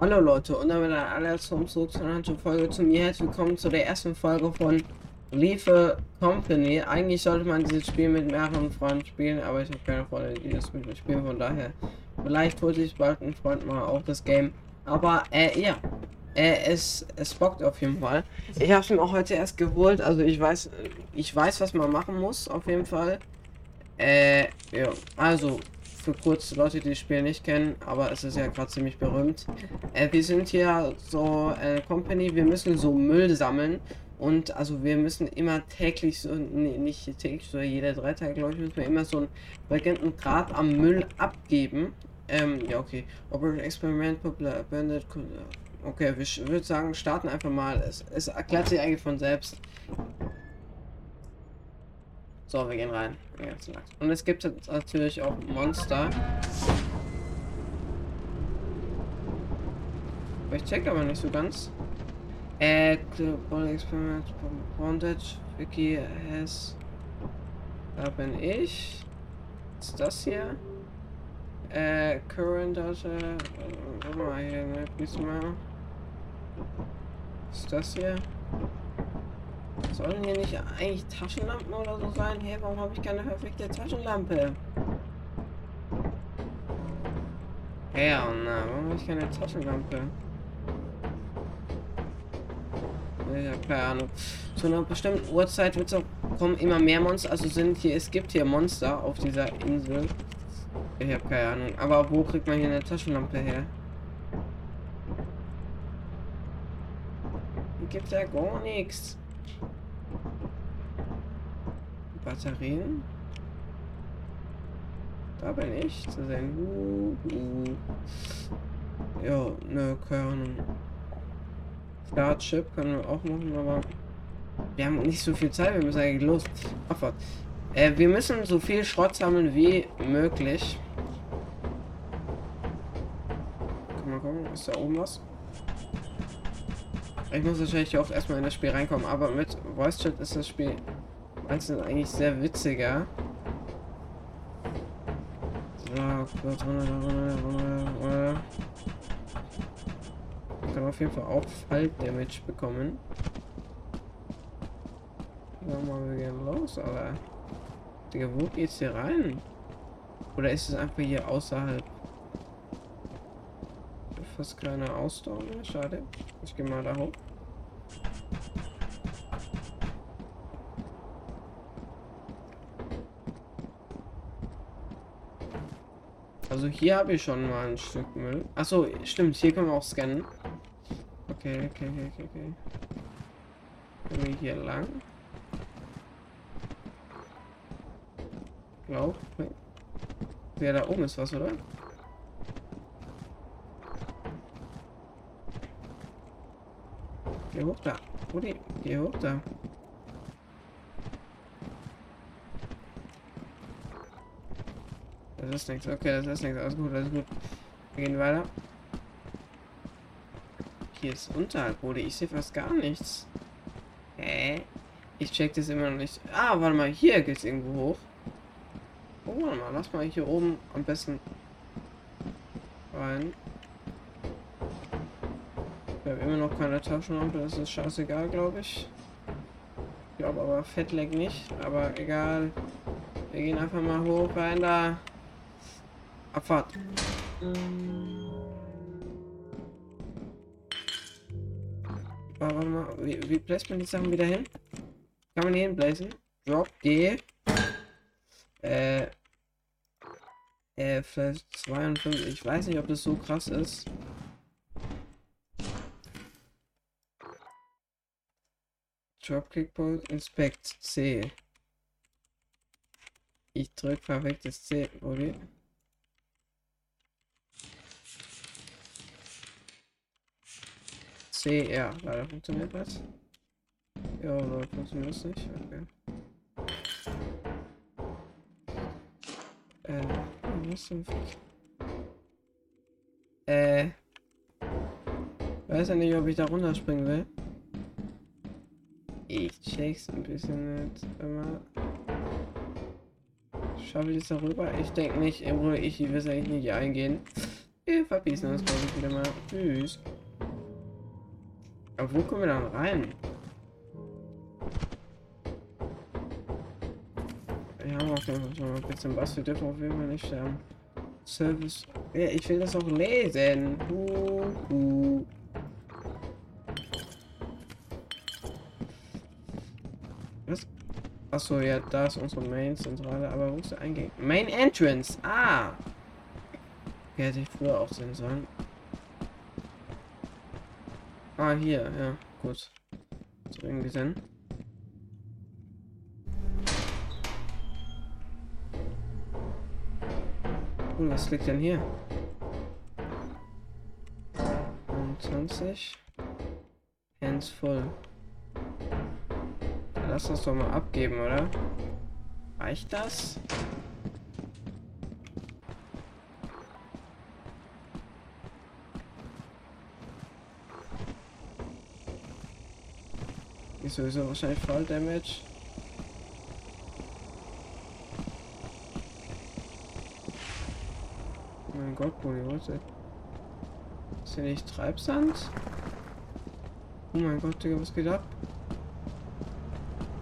Hallo Leute und damit ein allerletzten zurück zu einer Folge zu mir. Herzlich willkommen zu der ersten Folge von Leave Company. Eigentlich sollte man dieses Spiel mit mehreren Freunden spielen, aber ich habe keine Freunde, die das mit mir spielen, von daher vielleicht holt sich bald ein Freund mal auf das Game. Aber äh, ja, äh, es, es bockt auf jeden Fall. Ich habe es mir auch heute erst geholt, also ich weiß, ich weiß, was man machen muss, auf jeden Fall. Äh, ja, also für kurz Leute, die das Spiel nicht kennen, aber es ist ja gerade ziemlich berühmt. Äh, wir sind hier so eine Company, wir müssen so Müll sammeln und also wir müssen immer täglich so, nee, nicht täglich, so jede drei Tage, glaube ich, müssen wir immer so einen bestimmten Grad am Müll abgeben. Ähm, ja, okay. Operation Experiment, Popular Bandit, okay, ich würde sagen, starten einfach mal. Es, es erklärt sich eigentlich von selbst. So, wir gehen rein. Und es gibt jetzt natürlich auch Monster. Ich check aber nicht so ganz. Äh, Global Experiment Bondage, Wiki has. Da bin ich. Ist das hier? Äh, Current Data. Warte mal hier, ne? Was ist das hier? Sollen hier nicht eigentlich Taschenlampen oder so sein? Hey, warum habe ich keine perfekte Taschenlampe? Ja, na, warum habe ich keine Taschenlampe? Ich habe keine Ahnung. Zu einer bestimmten Uhrzeit wird auch kommen immer mehr Monster. Also sind hier, es gibt hier Monster auf dieser Insel. Ich habe keine Ahnung. Aber wo kriegt man hier eine Taschenlampe her? Gibt ja gar nichts. Batterien. Da bin ich zu sehen. Uh, uh. Ja, ne, keine Ahnung. Startchip können wir auch machen, aber wir haben nicht so viel Zeit. Wir müssen eigentlich los. Abfahrt. Äh, wir müssen so viel Schrott sammeln wie möglich. Guck mal gucken, ist da oben was? Ich muss wahrscheinlich auch erstmal in das Spiel reinkommen, aber mit Voice Chat ist das Spiel einzeln eigentlich sehr witziger. Ich kann auf jeden Fall auch Fall Damage bekommen. Ja, mal, wir gehen los, aber. Digga, wo geht's hier rein? Oder ist es einfach hier außerhalb? Fast keine Ausdauer schade. Ich gehe mal da hoch. Also hier habe ich schon mal ein Stück Müll. Achso, stimmt, hier können wir auch scannen. Okay, okay, okay, okay, okay. Gehen wir hier lang. Glaub. Ja, da oben ist was, oder? Geh hoch da. Rudi, geh hoch da. Das ist nichts. Okay, das ist nichts. Alles gut, alles gut. Wir gehen weiter. Hier ist unterhalb, Bruder. Ich sehe fast gar nichts. Hä? Ich check das immer noch nicht. Ah, warte mal. Hier geht's irgendwo hoch. Oh, warte mal. Lass mal hier oben am besten rein. Ich habe immer noch keine Taschenlampe. Das ist scheißegal, glaube ich. Ich glaube aber Fettleck nicht. Aber egal. Wir gehen einfach mal hoch rein da. Abfahrt. Warte mal, wie, wie bläst man die Sachen wieder hin? Kann man hier hinbläsen? Drop G. Äh. Äh, vielleicht 52. Ich weiß nicht, ob das so krass ist. Dropkick Bolt Inspect C. Ich drück perfektes C, okay? C, ja, leider funktioniert das. Ja, oder funktioniert das nicht? Okay. Äh, was zum Fick? Äh. Weiß ja nicht, ob ich da runterspringen will. Ich check's ein bisschen nicht immer. Schaffe ich es darüber? Ich denke nicht, ich will es eigentlich nicht eingehen. Ich verbissen das glaube ich wieder mal. Tschüss. Aber wo kommen wir dann rein? Wir haben auf jeden Fall ein bisschen was. Wir dürfen auf jeden Fall nicht sterben. Service. Ja, ich will das auch lesen. Uh, uh. Was? Achso, ja, da ist unsere Main-Zentrale. Aber wo ist der Eingang? Main Entrance. Ah. Hätte ich früher auch sehen sollen. Ah, hier, ja, gut. So irgendwie Sinn. Cool, was liegt denn hier? 21. Hands voll. Lass das doch mal abgeben, oder? Reicht das? Ist sowieso wahrscheinlich Fall Damage. Oh mein Gott, was ist Ist hier nicht Treibsand? Oh mein Gott, Digga, was geht ab?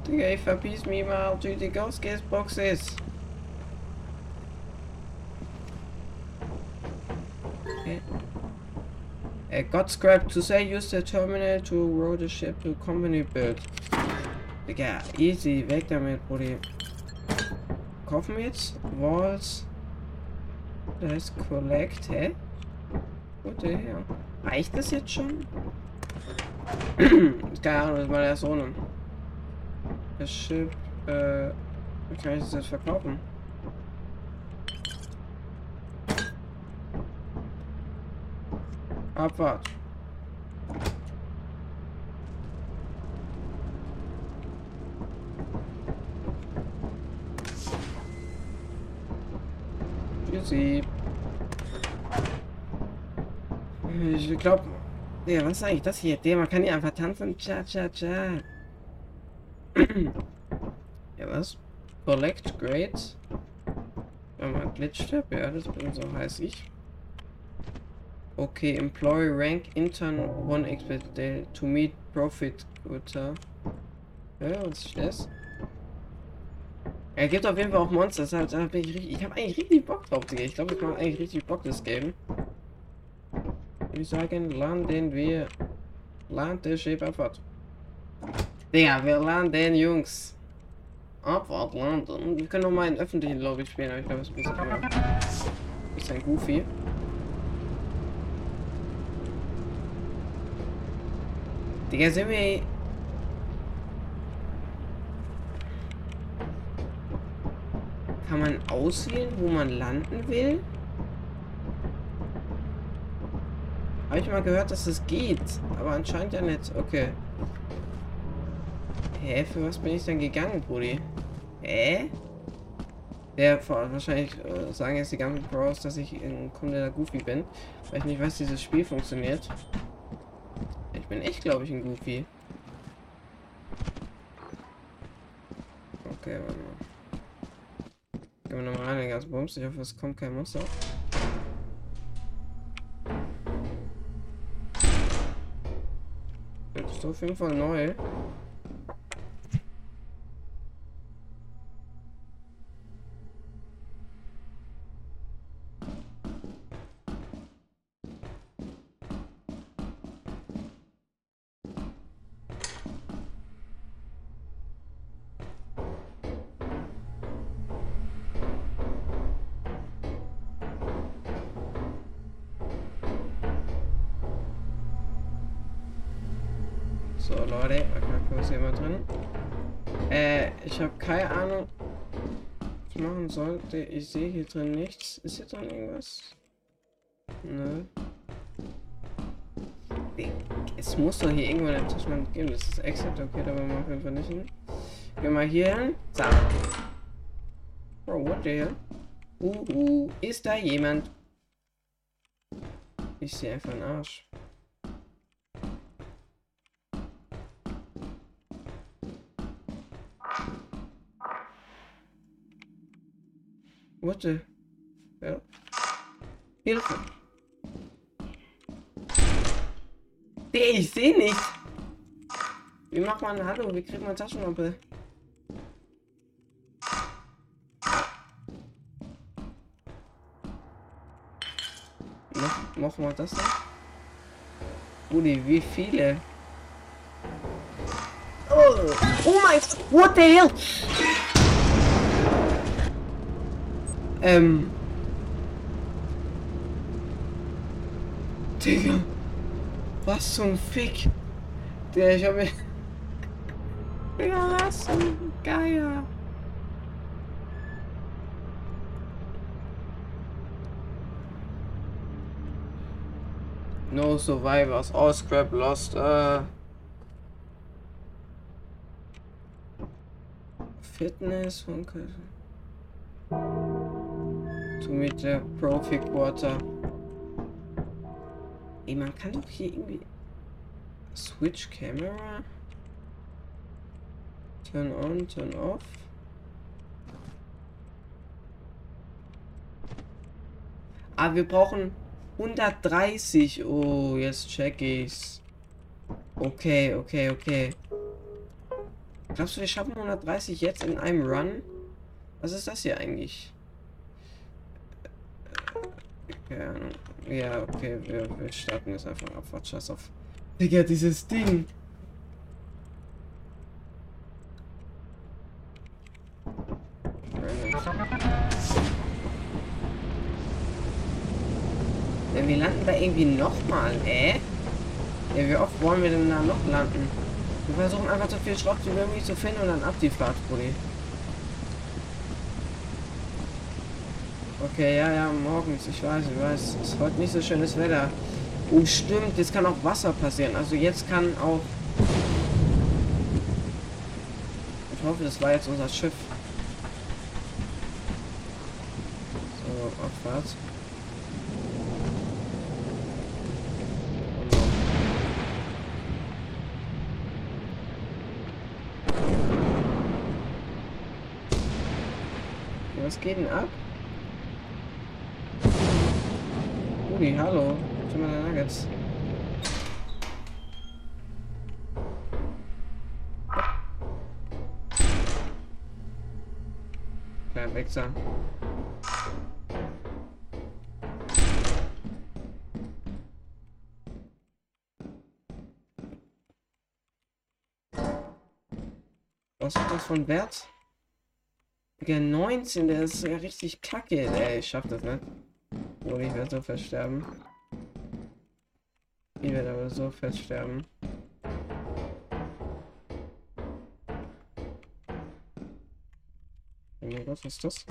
Digga, ich verpiss mich mal durch die Ghost Gas Boxes. Got scrapped to say use the terminal to row the ship to company build. Digga, easy, weg damit, Brudi. Kaufen wir jetzt Walls. Das Collect, hä? Gute, ja. Reicht das jetzt schon? Keine Ahnung, das war der Sohn. Das Schiff, äh, kann ich das jetzt verkaufen? Abwart. Tschüssi. Ich glaube, ja, was ist eigentlich das hier? Man kann hier einfach tanzen. Cha, cha, cha. ja, was? Collect Grades. Wenn man glitscht, ja, das bin so heiß ich. Okay, employee rank intern one expected to meet profit quota. Ja, was ist das? Er gibt auf jeden Fall auch Monster. Deshalb hab ich richtig, ich habe eigentlich richtig Bock drauf, Digga. Ich glaube, ich mache eigentlich richtig Bock, das Game. Ich sagen, landen wir. Lande Schiff Abfahrt. Digga, wir landen, Jungs. Abfahrt, landen. Wir können noch mal in öffentlichen Lobby spielen, aber ich glaube, es ist ein bisschen. Ist ein Goofy. Digga, sind wir... Kann man auswählen, wo man landen will? Habe ich mal gehört, dass das geht. Aber anscheinend ja nicht. Okay. Hä, für was bin ich denn gegangen, Brudi? Hä? Der wahrscheinlich äh, sagen jetzt die ganzen Pros, dass ich ein kompletter Goofy bin. Weil ich nicht weiß, wie dieses Spiel funktioniert. Ich bin echt, glaube ich, ein Goofy. Okay, warte mal. Gehen wir nochmal rein, den ganzen Bums. Ich hoffe, es kommt kein Monster. Das ist auf jeden Fall neu. Sollte. Ich sehe hier drin nichts. Ist hier drin irgendwas? Nö. Es muss doch hier irgendwo eine Taschenlampe geben. Das ist Exit, okay, da wollen wir auf jeden Fall nicht hin. Gehen wir hier hin. So. Bro, what the hell? Uh, uh, ist da jemand? Ich sehe einfach einen Arsch. What the? Ja. Hilfe. Nee, ich sehe nicht. Wie macht man Hallo? Wie kriegt man Taschenlampe? Noch, noch mal das noch? Uli, wie viele? Oh, oh mein Gott, what the hell? Ähm. Digga. Was zum Fick? Der, ich hab mir. Digga, was zum Geier? No survivors. All scrap lost. Uh, fitness von To meet the Profi Quarter. Ey, man kann doch hier irgendwie. Switch Camera. Turn on, turn off. Ah, wir brauchen 130. Oh, jetzt check ich's. Okay, okay, okay. Glaubst du, wir schaffen 130 jetzt in einem Run? Was ist das hier eigentlich? Ja, ja okay, wir, wir starten jetzt einfach ab. Scheiß auf. Digga, dieses Ding. Ja, wir landen da irgendwie nochmal, äh? Ja, wie oft wollen wir denn da noch landen? Wir versuchen einfach so viel Schrott wie möglich zu finden und dann ab die Fahrt, Brudi. Okay, ja, ja, morgens, ich weiß, ich weiß. Es ist heute nicht so schönes Wetter. Oh, stimmt, jetzt kann auch Wasser passieren. Also jetzt kann auch... Ich hoffe, das war jetzt unser Schiff. So, Abfahrt. Was geht denn ab? Uli, hallo. Schon mal Nuggets. Kleiner Wechsel. Was ist das von Wert? Der 19, der ist ja richtig kacke. Ey, ich schaff das nicht. Oh, ich werde so fest sterben. Ich werde aber so fest sterben. Oh mein Gott, was ist das?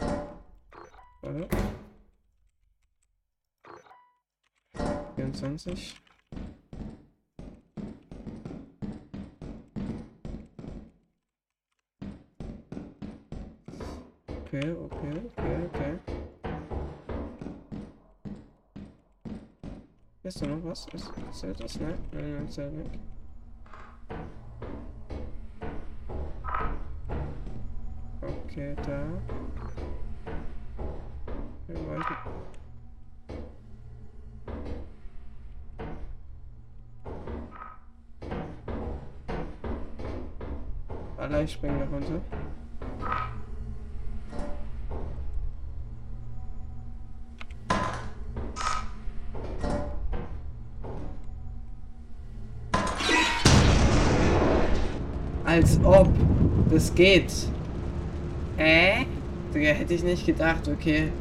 Warte. 24. Okay, okay, okay, okay. Ist da noch was? Ist, zählt das? Nein, nein, nein, zählt nicht. Okay, da. Wir wollten. Alle springen da runter. Als ob. Das geht. Äh? Digga, hätte ich nicht gedacht, okay.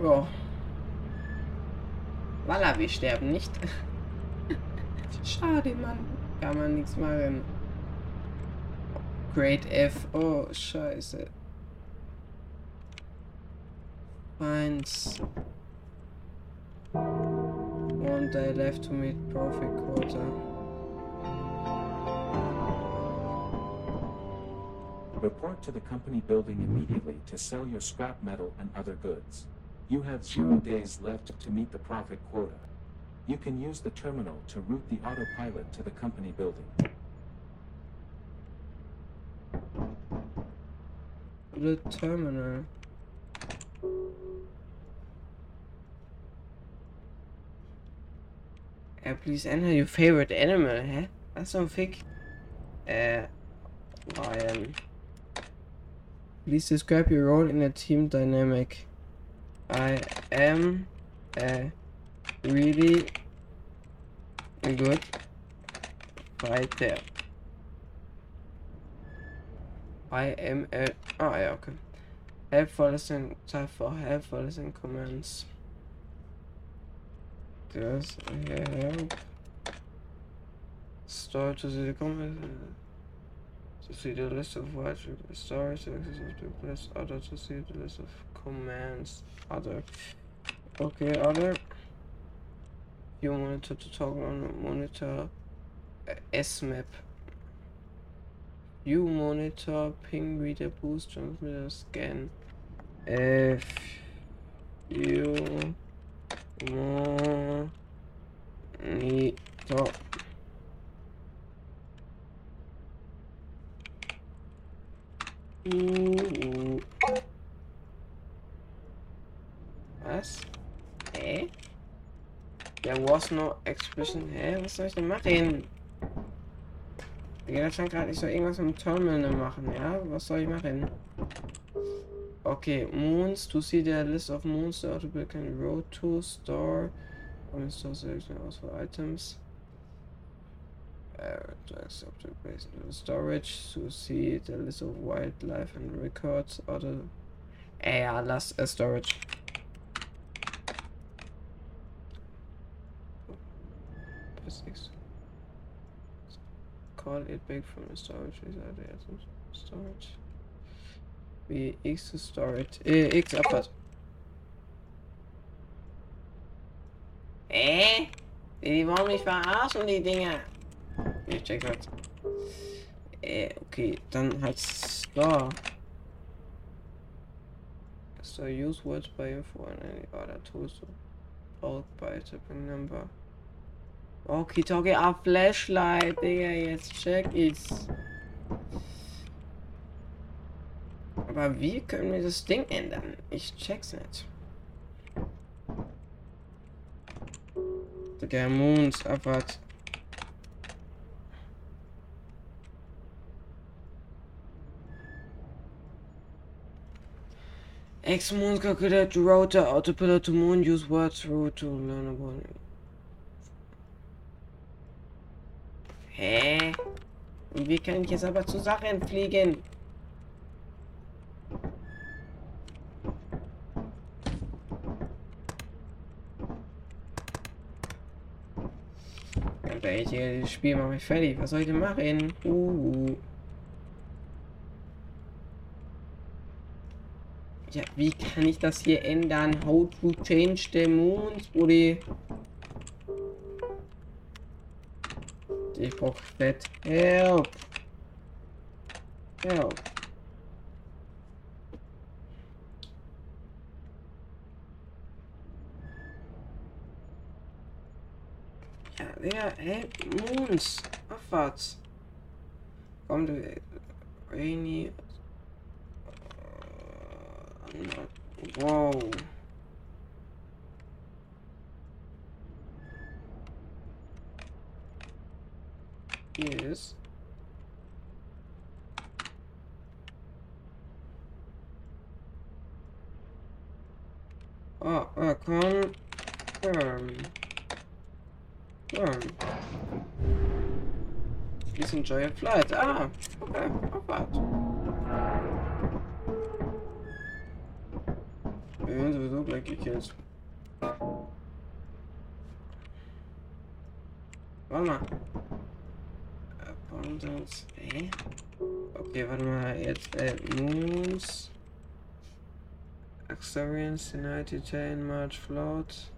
Ja. Walla, wir sterben nicht. Schade, Mann. Kann man nichts machen. Great F. Oh, scheiße. Eins. One day left to meet Profit Quota. Report to the company building immediately to sell your scrap metal and other goods. You have zero days left to meet the profit quota. You can use the terminal to route the autopilot to the company building. The terminal. Uh, please enter your favorite animal, hä? Was so ein Fick? Äh, Please describe your role in a team dynamic. I am a really good fighter. I am a... Ah, ja, okay. Helpful listening, time for helpful listening commands. Does help store to see the comments to see the list of what stories to access the list other to see the list of commands other. Okay other. You monitor to toggle on monitor uh, smap. You monitor ping reader boost transmitter scan. If you monitor Uh. Was? Hä? There was no expression. Hä? Was soll ich denn machen? Digga, das scheint gerade, ich soll irgendwas im Terminal machen, ja? Was soll ich machen? Okay, Moons. To see the list of moons, the audible can road to store. On store selection also items. Uh, drags object based on storage to see the list of wildlife and records. Other. Ey, ja, lass äh, Storage. Call it back from the storage. These are the items. Storage. Wie X to storage. Äh, X Abfahrt. Äh? Die wollen mich verarschen, die Dinger. Ich check halt. Äh, okay, dann halt Store. So use words by info and any other tools to bulk by typing number. Okay, talkie a flashlight, Digga, jetzt check ich's. Aber wie können wir das Ding ändern? Ich check's nicht. Digga, Moons, abwart. X moon calculate router autopilot to moon use words through to learn about. Hä? Wie kann ich jetzt aber zu Sachen fliegen? Ehrlich, das Spiel macht mich fertig. Was soll ich denn machen? Uh. Ja, wie kann ich das hier ändern? How to change the moons, Brudi? Ich brauch Fett. Help! Help! Ja, Digga, hey, Moons! Abwärts! Komm, du... Rainy... Whoa. Yes. Please enjoy your flight. Ah, okay, not bad. Wir werden sowieso gleich gekillt. Warte. Abundance. Hä? Okay, warte mal. Jetzt, Moons. Experience, United Chain, March Float.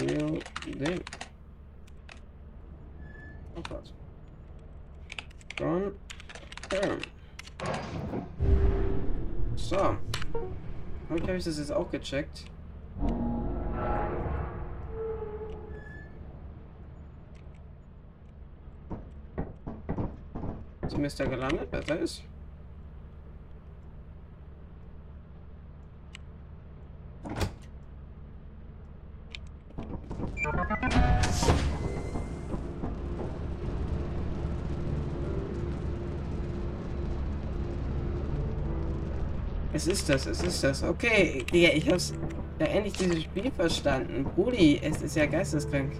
Real Ding. Oh Gott. Confirm. So. Heute habe ich das jetzt auch gecheckt. Ist Mister gelandet? Besser ist. Ist das, es ist das. Okay, Digga, ich hab's ja endlich dieses Spiel verstanden. Brudi, es ist ja geisteskrank.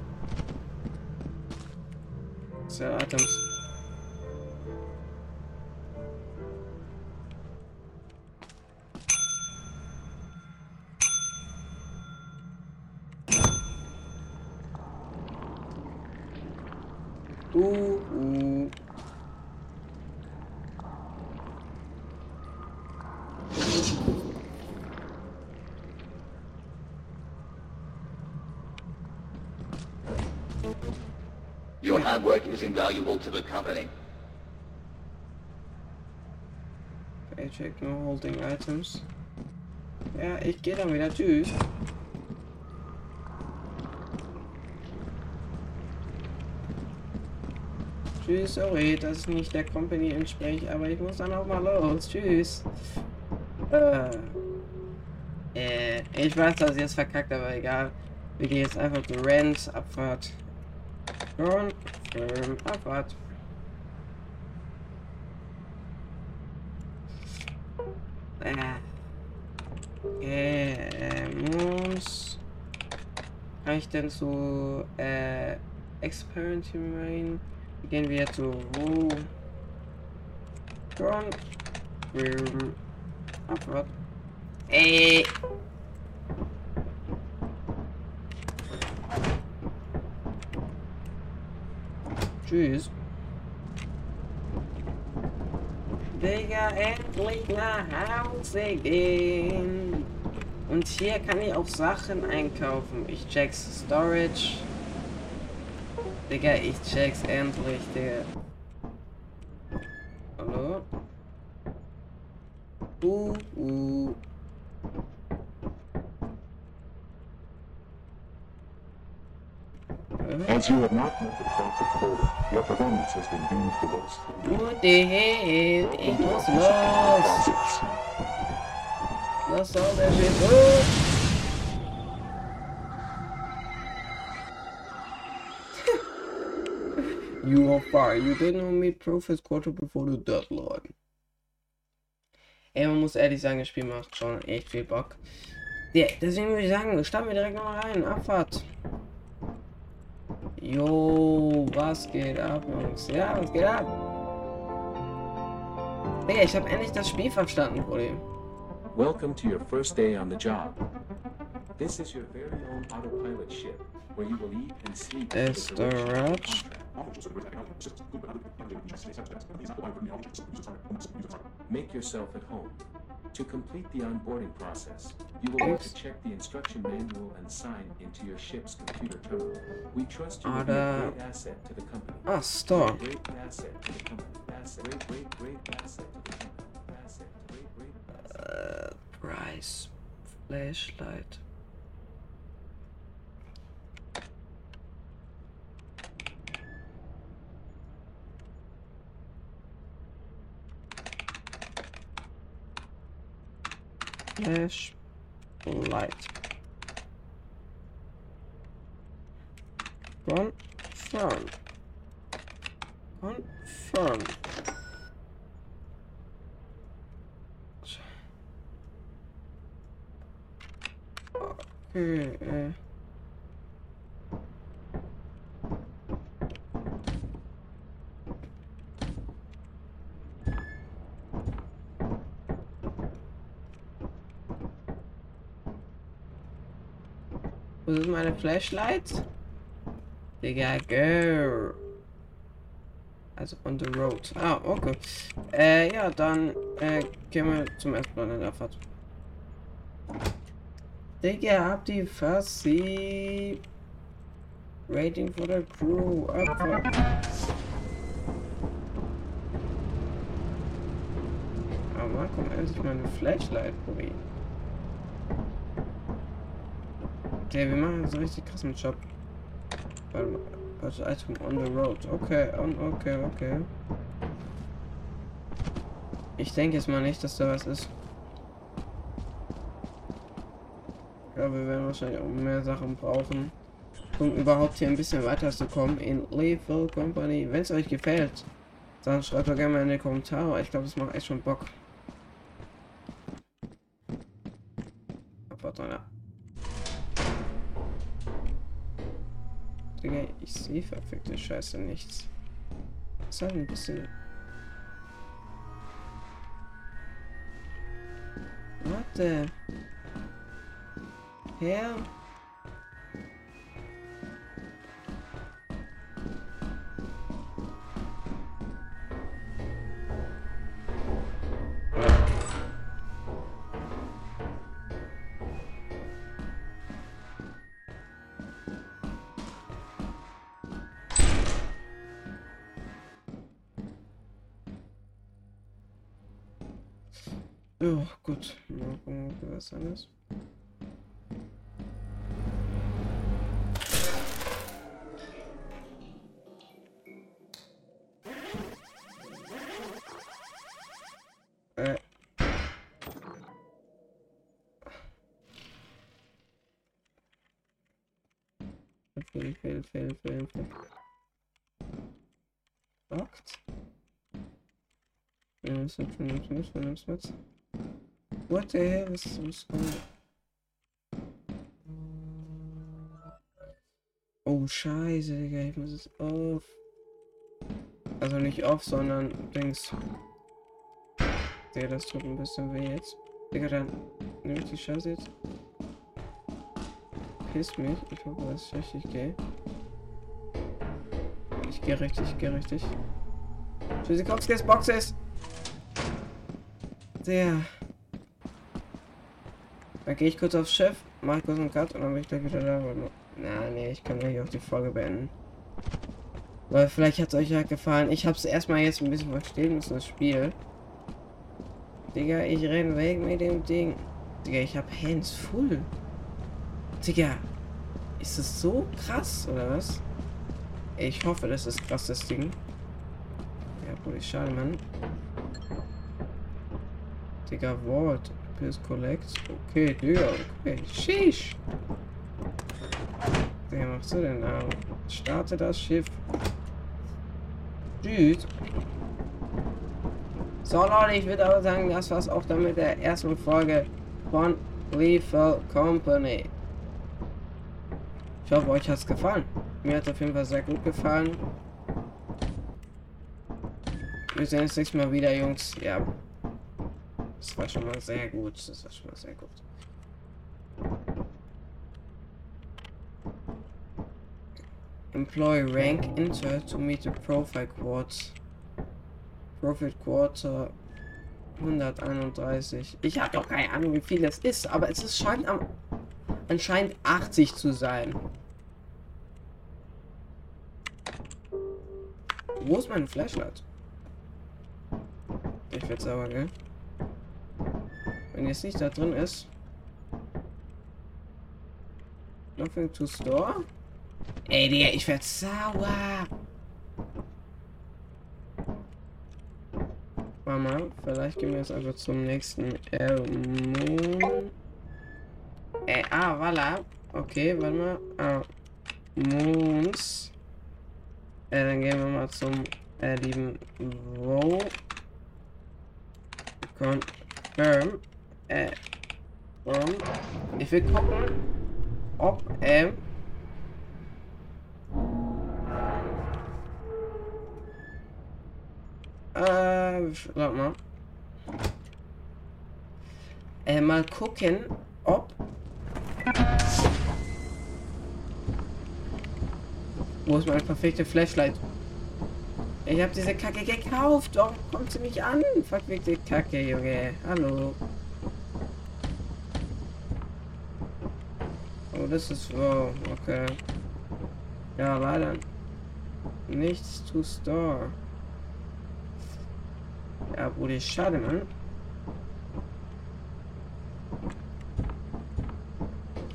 Sir Items. Uh, uh. Hard work is invaluable to the company. Paycheck, no holding items. Ja, ich gehe dann wieder. Tschüss. Tschüss, sorry, dass ich nicht der Company entspreche, aber ich muss dann auch mal los. Tschüss. Äh, äh, ich weiß, dass ich es verkackt, aber egal. Wir gehen jetzt einfach zu Rent, Abfahrt. Confirm, Abfahrt. Äh, äh, muss. Kann ich denn zu äh, Experiment Gehen wir zu wo? Confirm, Abfahrt. Ey! Tschüss. Digga, endlich nach Hause gehen. Und hier kann ich auch Sachen einkaufen. Ich check's Storage. Digga, ich check's endlich, Digga. Hallo? Uh, uh. As you have not met the profit quota, your performance has been deemed below standard. What the hell? Ich muss los! Was soll der Shit? Oh! you are fired. You didn't meet Profit Quarter before the deadline. Ey, man muss ehrlich sagen, das Spiel macht schon echt viel Bock. Ja, deswegen würde ich sagen, starten wir direkt mal rein. Abfahrt. Jo, was geht ab, Jungs? Ja, was geht ab? Digga, ich habe endlich das Spiel verstanden, Problem. Welcome to your first day on the job. This is your very own autopilot ship, where you will eat and sleep. for the contract. Make yourself at home. To complete the onboarding process, you will need to check the instruction manual and sign into your ship's computer terminal. We trust you will be a great asset to the company. Ah, Store. Great asset to the company. Asset. Great, great, great asset to the company. Asset. Great, great asset. Price. Flashlight. Flashlight. Confirm. Confirm. Okay, Wo ist meine Flashlight? Digga, go. Also on the road. Ah, okay. Äh, ja, dann äh, gehen wir zum ersten in der Fahrt. Digga, hab die Fassi. Rating for the crew. Abfahrt. Ah, Mann, komm endlich meine Flashlight, Boy. Okay, wir machen so richtig krass mit Job. Warte mal. Also Item on the road. Okay, on, okay, okay. Ich denke jetzt mal nicht, dass da was ist. Glaube, wir werden wahrscheinlich auch mehr Sachen brauchen, um überhaupt hier ein bisschen weiter zu kommen in Lethal Company. Wenn es euch gefällt, dann schreibt doch gerne mal in die Kommentare. Ich glaube, das macht echt schon Bock. Warte mal. Digga, ich sehe verfickte Scheiße nichts. Ist halt ein bisschen. Warte. Her. Gucken, ob was anderes. Äh. Fail, fail, fail, fail, fail. Locked? Ja, was ist denn für ein Film mit? What the hell is was Oh scheiße, Digga, ich muss es auf. Also nicht auf, sondern Dings. Digga, das tut ein bisschen weh jetzt. Digga, dann nehme ich die Scheiße jetzt. Piss mich. Ich hoffe, dass ich richtig gehe. Ich gehe richtig, ich gehe richtig. Tschüssikowskis Boxes! Der. Dann gehe ich kurz aufs Schiff, mache kurz einen Cut und dann bin ich gleich wieder da. Na, nee, ich kann hier auch die Folge beenden. Weil vielleicht hat es euch ja gefallen. Ich habe es erstmal jetzt ein bisschen verstehen müssen, das Spiel. Digga, ich renn weg mit dem Ding. Digga, ich habe Hands full. Digga, ist das so krass, oder was? Ich hoffe, das ist krass, das Ding. Ja, schade, Mann. Digga, Wort. Pills Collect. Okay, Digga, okay. Sheesh. Wer machst du denn da? Starte das Schiff. Tschüss. So Leute, ich würde aber sagen, das war's auch dann mit der ersten Folge von Lethal Company. Ich hoffe, euch hat's gefallen. Mir hat auf jeden Fall sehr gut gefallen. Wir sehen uns nächstes Mal wieder, Jungs. Ja. Das war schon mal sehr gut. Das war schon mal sehr gut. Employee rank enter to meet the profile quotes. Profit Quarter 131. Ich habe doch keine Ahnung, wie viel das ist, aber es ist scheint am anscheinend 80 zu sein. Wo ist mein Flashlight? Ich werde sauer, gell? Jetzt nicht da drin ist. Nothing to store? Ey, Digga, ich werde sauer. Mama, vielleicht gehen wir jetzt einfach zum nächsten Moon. Äh, ah, voilà. Okay, warte mal. Ah, Moons. Äh, dann gehen wir mal zum äh, lieben Wo. Confirm. Äh, ich will gucken, ob, ähm, äh, warte mal. Äh, mal gucken, ob Wo ist meine perfekte Flashlight? Ich habe diese Kacke gekauft. Warum kommt sie nicht an? Verfickte Kacke, Junge. Hallo. Das ist... Oh, okay. Ja, leider. Nichts to store. Ja, Bruder, schade, Mann.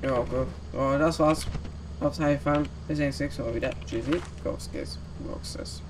Ja, okay. Oh, das war's. Aufs High Fun. Bis nächstes Mal wieder. Tschüssi. Ghost Boxes.